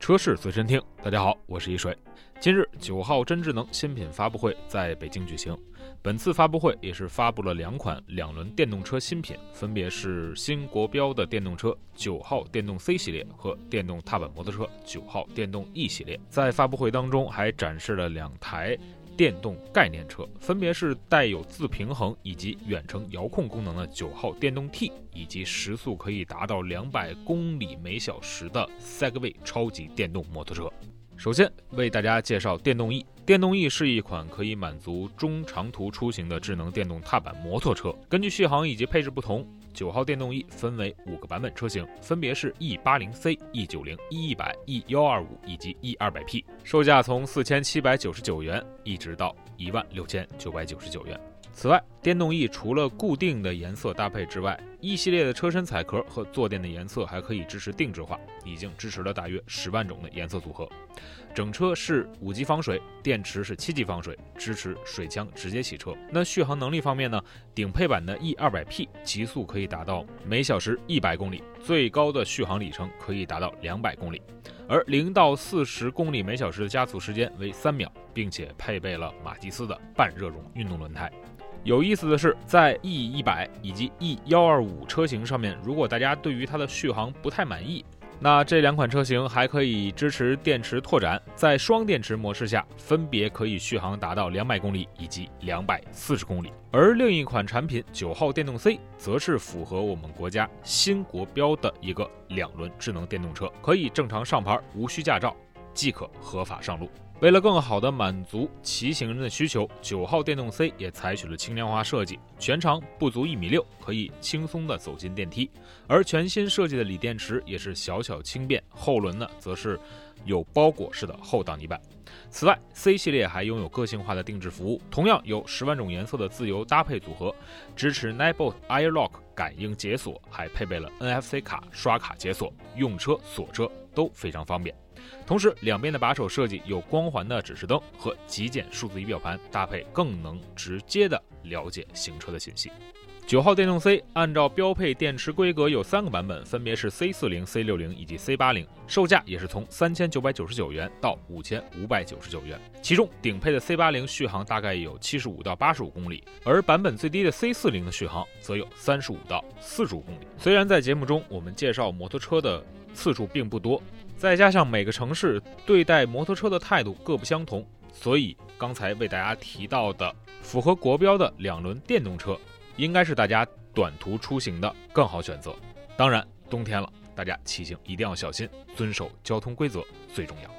车市随身听，大家好，我是一水。今日九号真智能新品发布会在北京举行。本次发布会也是发布了两款两轮电动车新品，分别是新国标的电动车九号电动 C 系列和电动踏板摩托车九号电动 E 系列。在发布会当中还展示了两台电动概念车，分别是带有自平衡以及远程遥控功能的九号电动 T，以及时速可以达到两百公里每小时的 Segway 超级电动摩托车。首先为大家介绍电动 E。电动 E 是一款可以满足中长途出行的智能电动踏板摩托车。根据续航以及配置不同，九号电动 E 分为五个版本车型，分别是 E 八零 C、E 九零、E 一百、E 幺二五以及 E 二百 P，售价从四千七百九十九元一直到一万六千九百九十九元。此外，电动 E 除了固定的颜色搭配之外，E 系列的车身彩壳和坐垫的颜色还可以支持定制化，已经支持了大约十万种的颜色组合。整车是五级防水，电池是七级防水，支持水枪直接洗车。那续航能力方面呢？顶配版的 E 二百 P 极速可以达到每小时一百公里，最高的续航里程可以达到两百公里，而零到四十公里每小时的加速时间为三秒，并且配备了马蒂斯的半热熔运动轮胎。有意思的是，在 E 一百以及 E 幺二五车型上面，如果大家对于它的续航不太满意，那这两款车型还可以支持电池拓展，在双电池模式下，分别可以续航达到两百公里以及两百四十公里。而另一款产品九号电动 C，则是符合我们国家新国标的一个两轮智能电动车，可以正常上牌，无需驾照即可合法上路。为了更好地满足骑行人的需求，九号电动 C 也采取了轻量化设计，全长不足一米六，可以轻松地走进电梯。而全新设计的锂电池也是小巧轻便，后轮呢则是有包裹式的后挡泥板。此外，C 系列还拥有个性化的定制服务，同样有十万种颜色的自由搭配组合，支持 n i b o t AirLock 感应解锁，还配备了 NFC 卡刷卡解锁，用车锁车都非常方便。同时，两边的把手设计有光环的指示灯和极简数字仪表盘搭配，更能直接的了解行车的信息。九号电动 C 按照标配电池规格有三个版本，分别是 C 四零、C 六零以及 C 八零，售价也是从三千九百九十九元到五千五百九十九元。其中顶配的 C 八零续航大概有七十五到八十五公里，而版本最低的 C 四零的续航则有三十五到四十五公里。虽然在节目中我们介绍摩托车的次数并不多。再加上每个城市对待摩托车的态度各不相同，所以刚才为大家提到的符合国标的两轮电动车，应该是大家短途出行的更好选择。当然，冬天了，大家骑行一定要小心，遵守交通规则最重要。